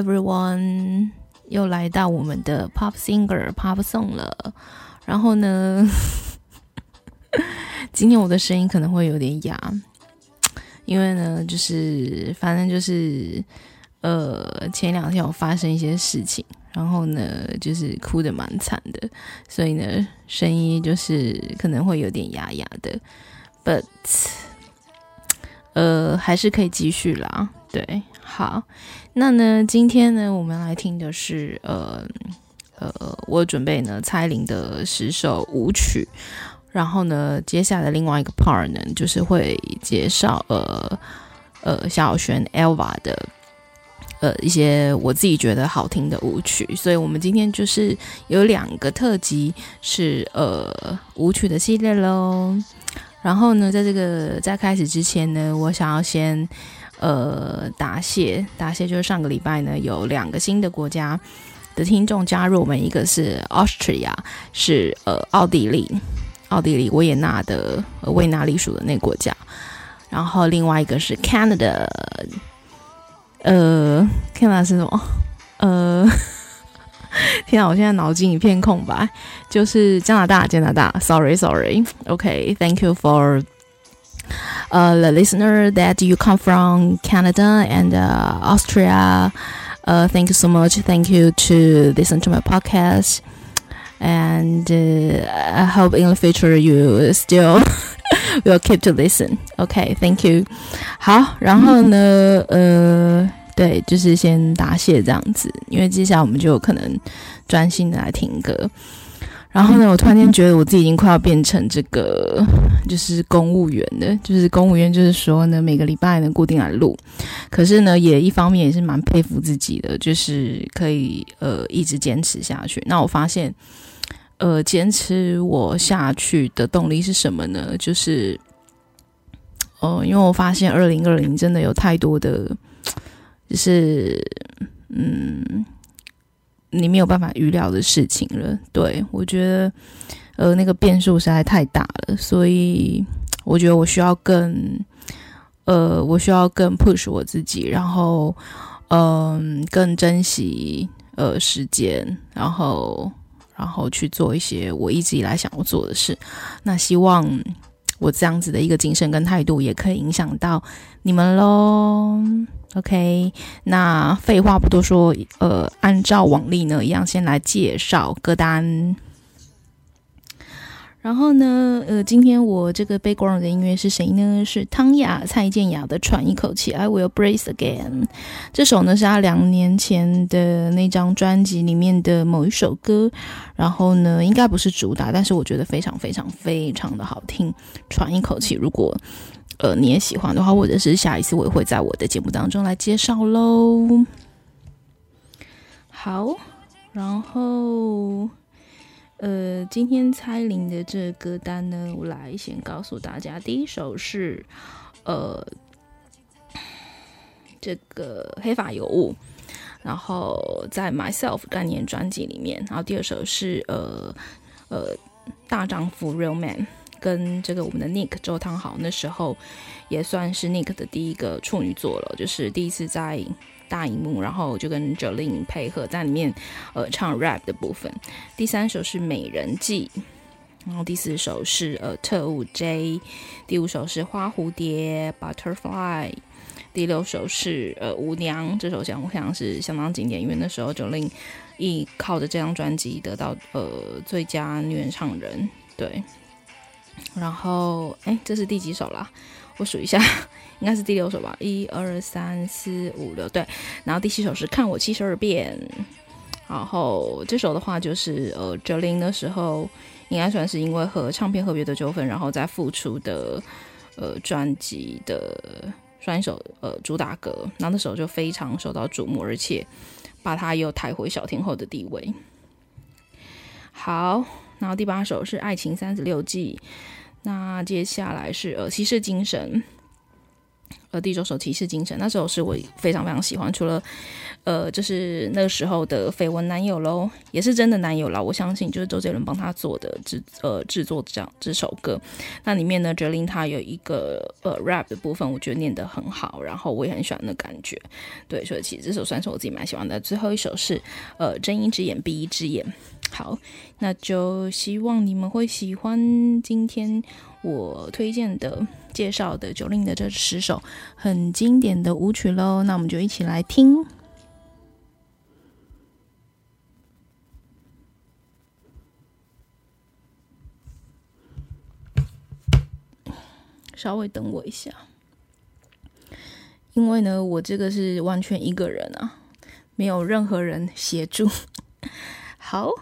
everyone，又来到我们的 Pop Singer Pop Song 了。然后呢，今天我的声音可能会有点哑，因为呢，就是反正就是呃，前两天我发生一些事情，然后呢，就是哭得蛮惨的，所以呢，声音就是可能会有点哑哑的，But 呃，还是可以继续啦。对，好。那呢，今天呢，我们来听的是呃呃，我准备呢蔡依林的十首舞曲，然后呢，接下来另外一个 part 呢，就是会介绍呃呃小璇 Elva 的呃一些我自己觉得好听的舞曲，所以我们今天就是有两个特辑是呃舞曲的系列喽。然后呢，在这个在开始之前呢，我想要先。呃，答谢，答谢，就是上个礼拜呢，有两个新的国家的听众加入我们，一个是 Austria，是呃奥地利，奥地利维也纳的维也纳隶属的那个国家，然后另外一个是 Canada，呃，Canada 是什么？呃，天啊，我现在脑筋一片空白，就是加拿大，加拿大，Sorry，Sorry，OK，Thank you for。呃、uh, the listener that you come from Canada and uh, Austria, uh, thank you so much. Thank you to listen to my podcast, and uh, I hope in the future you still will keep to listen. Okay, thank you. 好，然后呢，呃，对，就是先答谢这样子，因为接下来我们就有可能专心的来听歌。 然后呢，我突然间觉得我自己已经快要变成这个，就是公务员了。就是公务员，就是说呢，每个礼拜能固定来录。可是呢，也一方面也是蛮佩服自己的，就是可以呃一直坚持下去。那我发现，呃，坚持我下去的动力是什么呢？就是，呃，因为我发现二零二零真的有太多的，就是嗯。你没有办法预料的事情了，对，我觉得，呃，那个变数实在太大了，所以我觉得我需要更，呃，我需要更 push 我自己，然后，嗯、更珍惜呃时间，然后，然后去做一些我一直以来想要做的事。那希望我这样子的一个精神跟态度，也可以影响到你们喽。OK，那废话不多说，呃，按照往例呢一样，先来介绍歌单。然后呢，呃，今天我这个 background 的音乐是谁呢？是汤雅、蔡健雅的《喘一口气》，I Will Breathe Again。这首呢是他两年前的那张专辑里面的某一首歌。然后呢，应该不是主打，但是我觉得非常非常非常的好听，《喘一口气》。如果呃，你也喜欢的话，或者是下一次我也会在我的节目当中来介绍喽。好，然后呃，今天蔡依林的这个歌单呢，我来先告诉大家，第一首是呃这个黑发尤物，然后在 Myself 概念专辑里面，然后第二首是呃呃大丈夫 Real Man。跟这个我们的 Nick 周汤豪那时候也算是 Nick 的第一个处女作了，就是第一次在大荧幕，然后就跟 Jolin 配合在里面呃唱 rap 的部分。第三首是美人计，然后第四首是呃特务 J，第五首是花蝴蝶 Butterfly，第六首是呃舞娘，这首想我想是相当经典，因为那时候 Jolin 一靠着这张专辑得到呃最佳女演唱人，对。然后，哎，这是第几首啦？我数一下，应该是第六首吧。一二三四五六，对。然后第七首是看我七十二变。然后这首的话，就是呃，Jolin 的时候，应该算是因为和唱片合约的纠纷，然后再复出的呃专辑的算一首呃主打歌，然后那时候就非常受到瞩目，而且把他又抬回小天后的地位。好，然后第八首是《爱情三十六计》，那接下来是呃《骑士精神》。呃，第九首《骑士精神》，那首是我非常非常喜欢。除了，呃，就是那个时候的绯闻男友喽，也是真的男友啦。我相信就是周杰伦帮他做的制呃制作这样这首歌。那里面呢，哲林他有一个呃 rap 的部分，我觉得念得很好，然后我也很喜欢的感觉。对，所以其实这首算是我自己蛮喜欢的。最后一首是呃睁一只眼闭一只眼。好，那就希望你们会喜欢今天我推荐的。介绍的 Jolin 的这十首很经典的舞曲喽，那我们就一起来听。稍微等我一下，因为呢，我这个是完全一个人啊，没有任何人协助。好。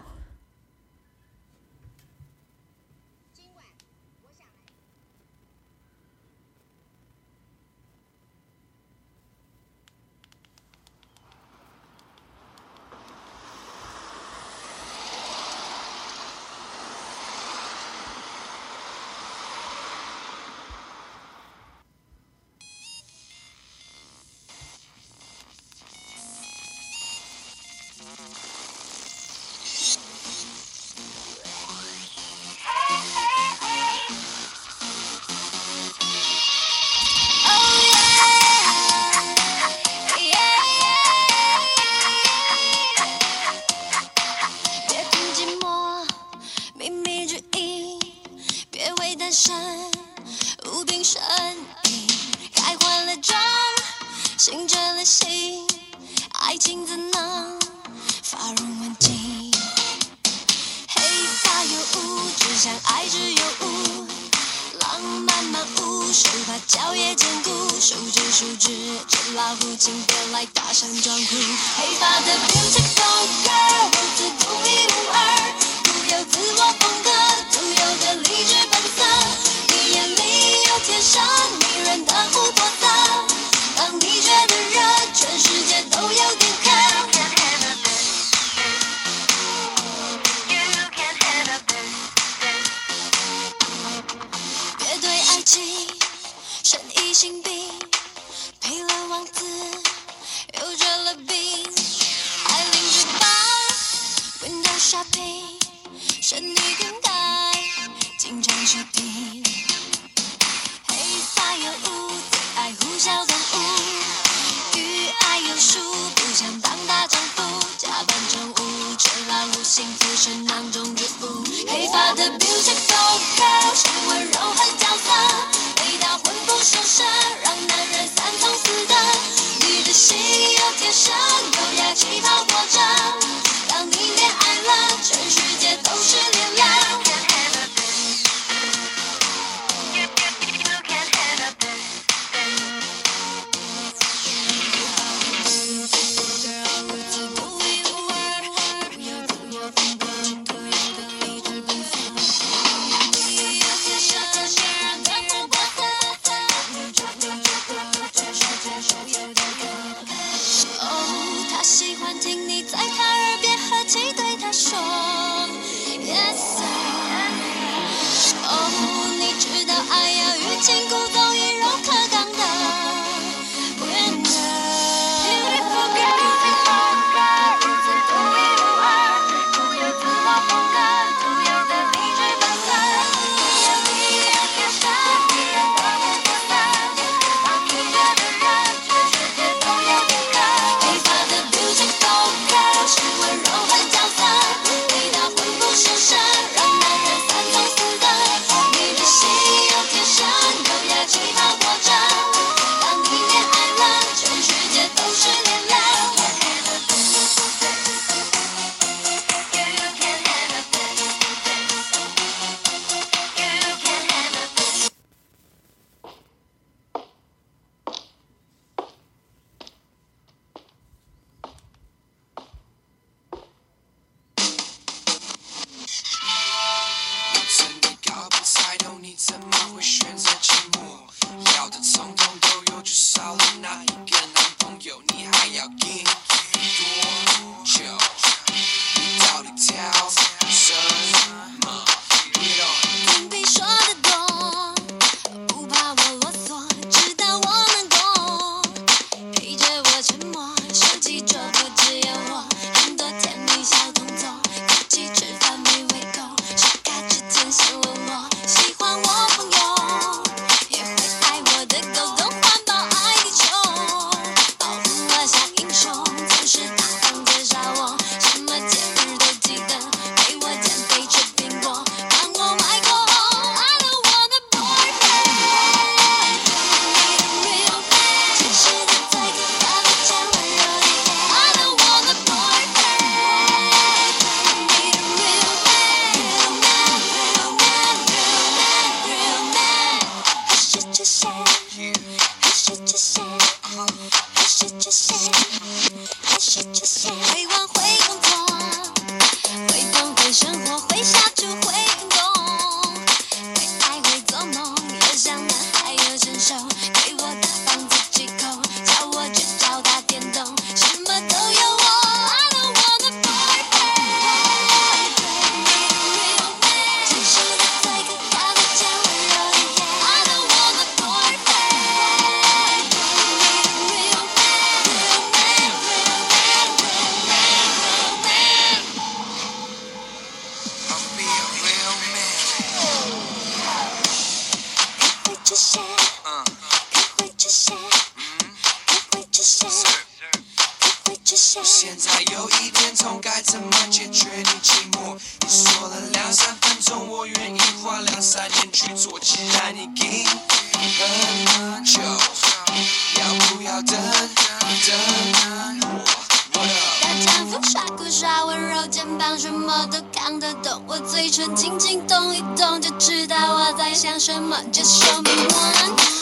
轻轻动一动，就知道我在想什么。Just show me one。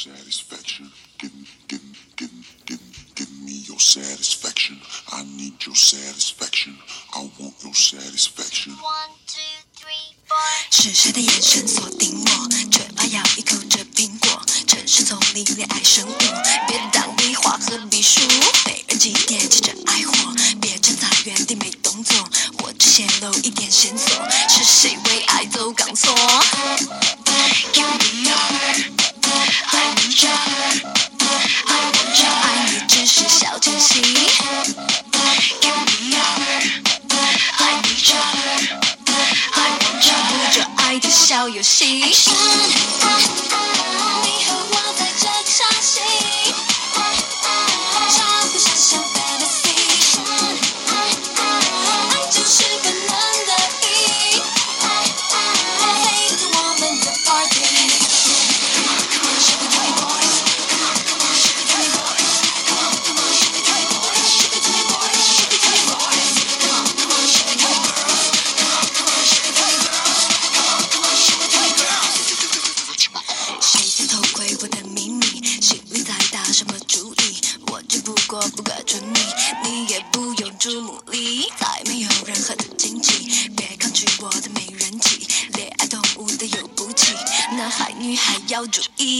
satisfaction. Give, give, give, give, give me your satisfaction. I need your satisfaction. I want your satisfaction. One, two, three, four. 只是的眼神锁定。without you.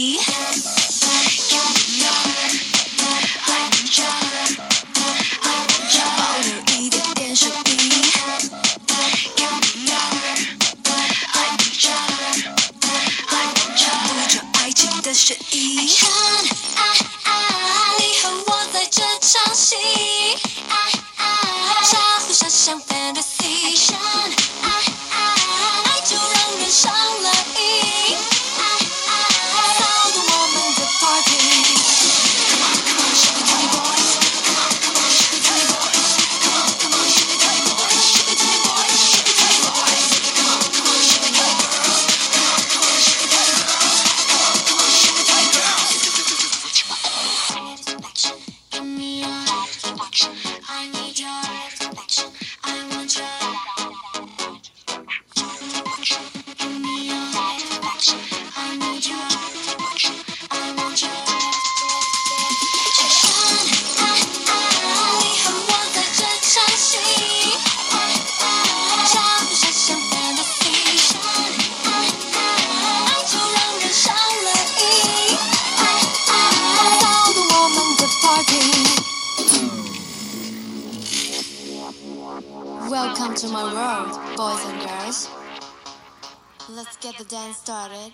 get the dance started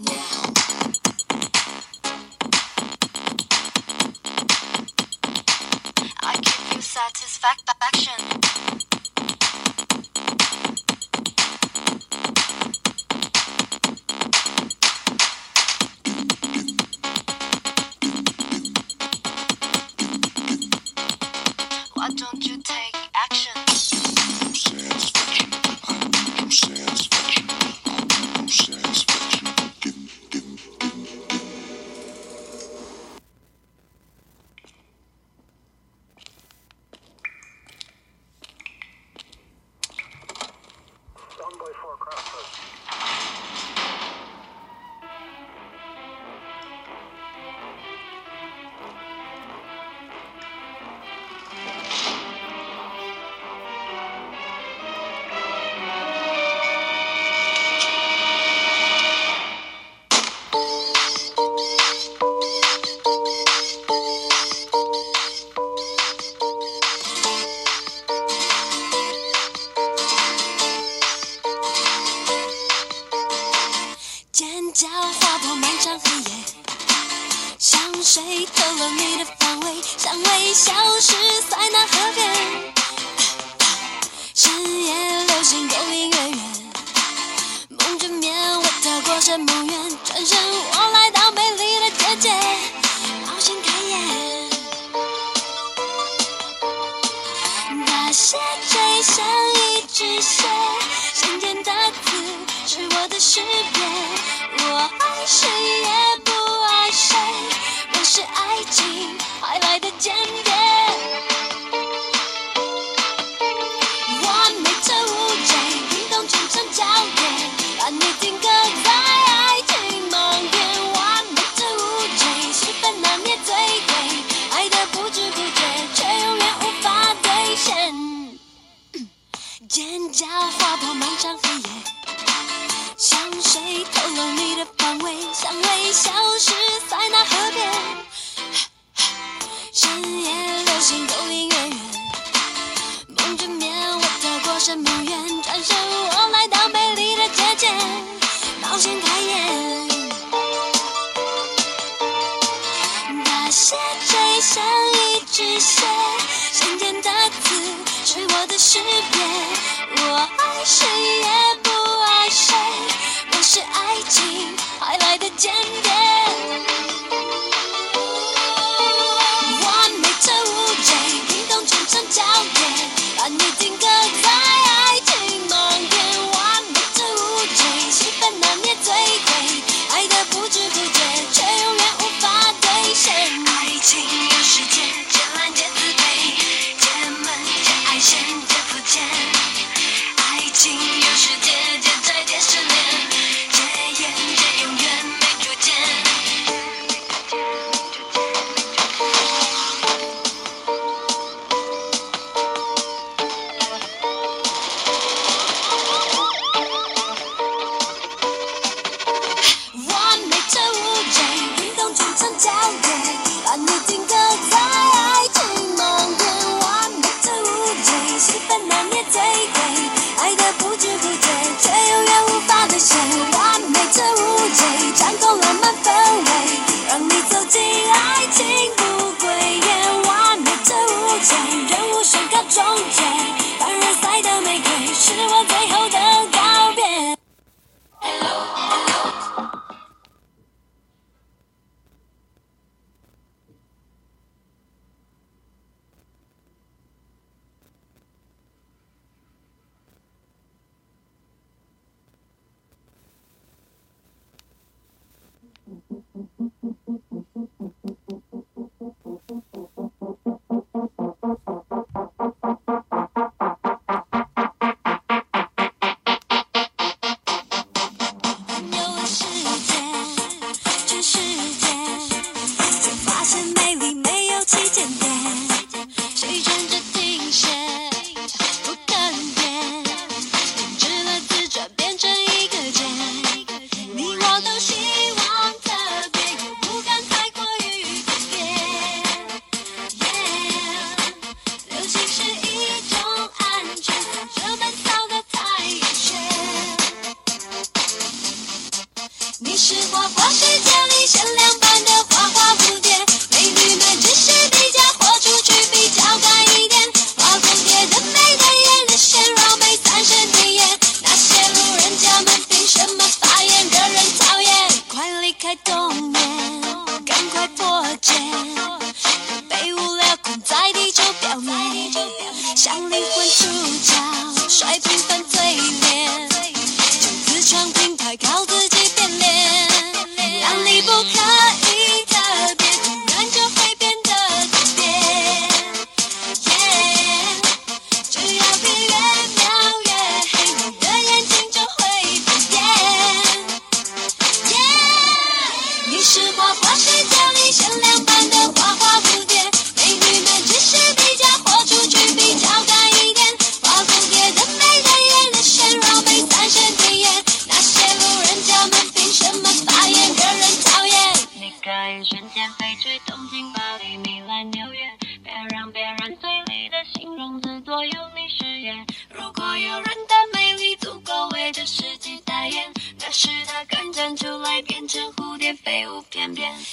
now. I give you satisfaction.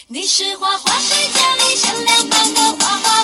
你是花花世界里闪亮般的花花。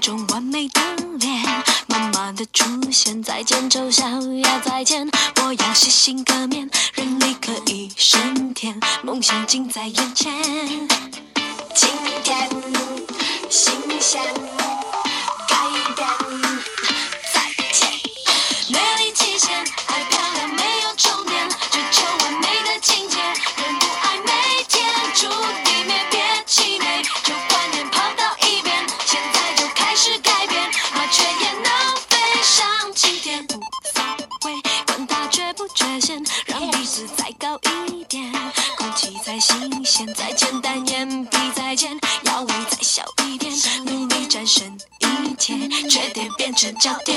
种完美的脸慢慢的出现再见丑小鸭再见我要洗心革面人力可以胜天梦想近在眼前。今天新鲜 Jump.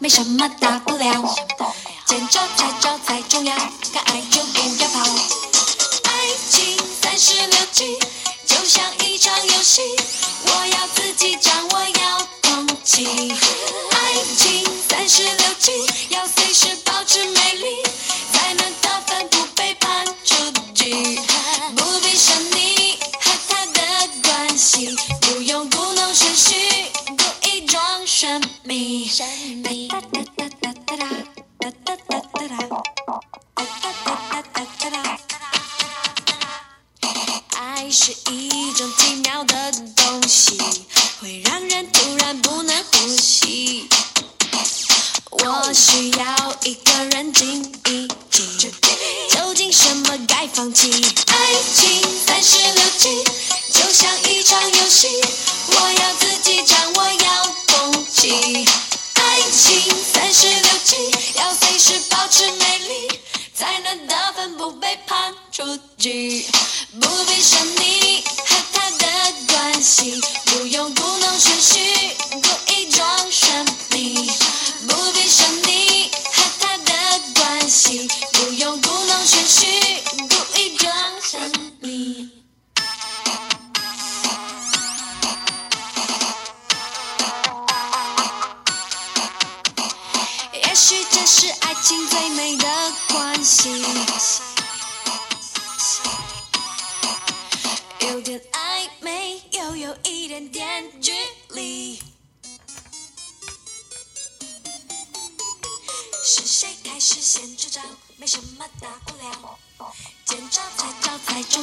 ไม่ธรรมดาก็แล้ว 是一种寂寞。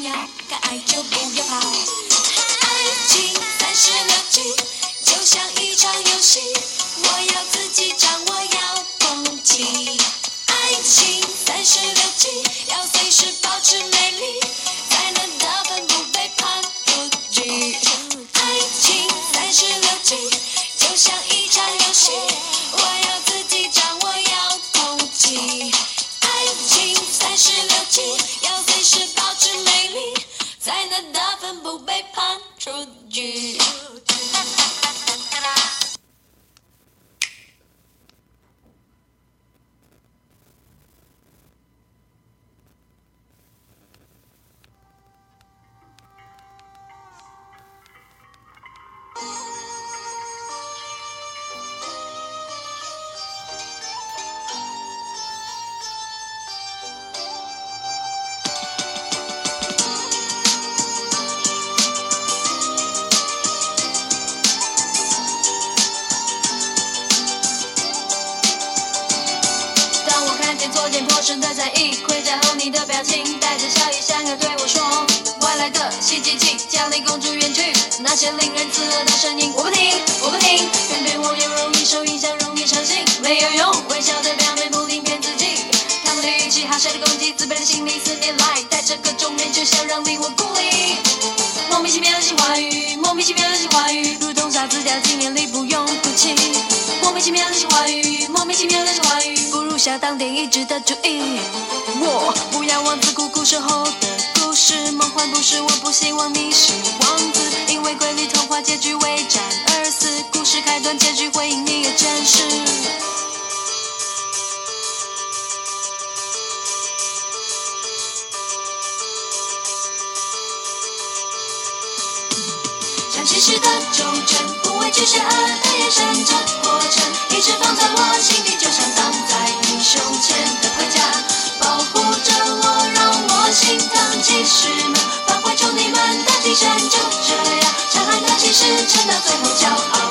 敢爱就不要跑。爱情三十六计，就像一场游戏，我要自己掌握，要攻击。爱情三十六计，要随时保持美丽，才能得分不被判出局。爱情三十六计，就像一场游戏，离公主远去，那些令人刺耳的声音，我不听，我不听，偏偏我又容易受影响，容易伤心，没有用，微笑的表面不停骗自己，他们的语气，好笑的攻击，自卑的心理，四年来带着各种面具，想让你我孤立。莫名其妙的情话语，莫名其妙的情话语，如同沙子掉进眼里，不用哭泣。莫名其妙的情话语，莫名其妙的情话语，不如下当电影值得注意。我不要王子苦苦守候的故事，梦幻不是，我不希望你是王子，因为瑰丽童话结局为战而死，故事开端结局会因你而真实。像骑士的忠诚，不畏惧邪恶的眼神，这过程一直放在我心底，就像绑在你胸前的盔甲，骑士们，发挥出你们的精神，就这样，强悍的骑士撑到最后，骄傲。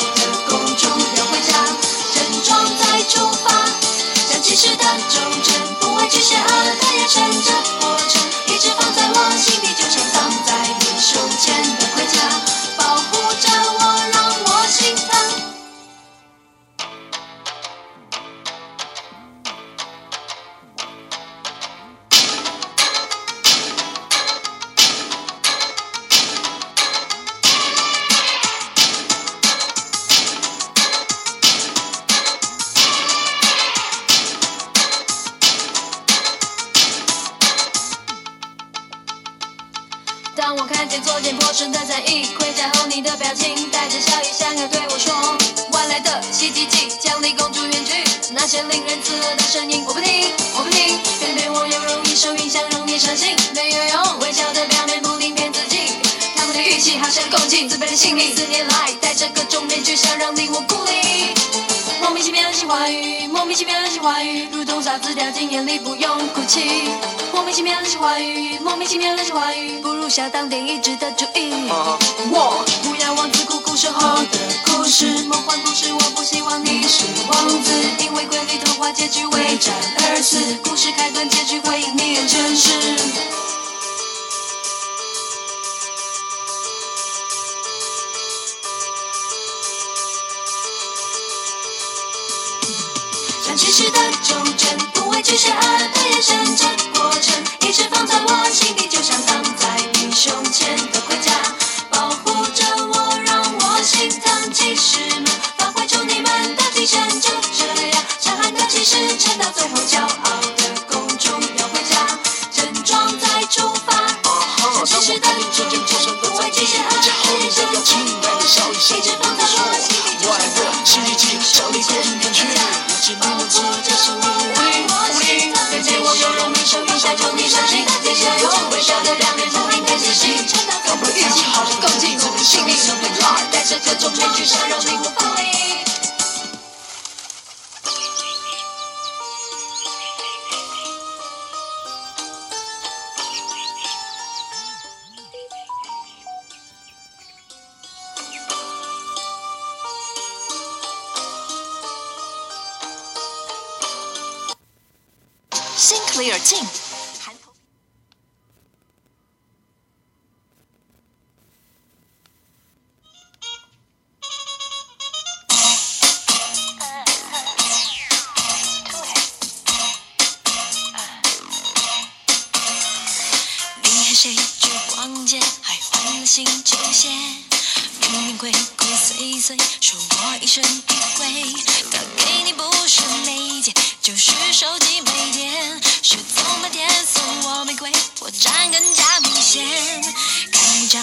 话语，如同沙子掉进眼里，不用哭泣。莫名其妙的是话语，莫名其妙的是话语，不如下当电影值得注意。我不要王子苦苦守候的故事，梦幻故事，我不希望你是王子，因为瑰丽童话结局为战而死，故事开端结局会因你而真实。骑士的忠贞，不畏惧邪恶的眼神，这过程一直放在我心底，就像挡在你胸前的盔甲，保护着我，让我心疼。骑士们，发挥出你们的精神，就这样，强悍的骑士换了新球鞋？明明鬼鬼祟祟，说我疑神疑鬼。他给你不是没接，就是手机没电。雪从那天送我玫瑰，破绽更加明显。看一张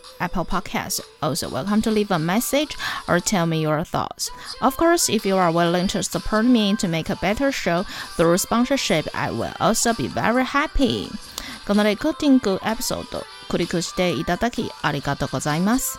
Apple Podcasts. Also, welcome to leave a message or tell me your thoughts. Of course, if you are willing to support me to make a better show through sponsorship, I will also be very happy. このレコーディングエピソード、クリックしていただきありがとうございます。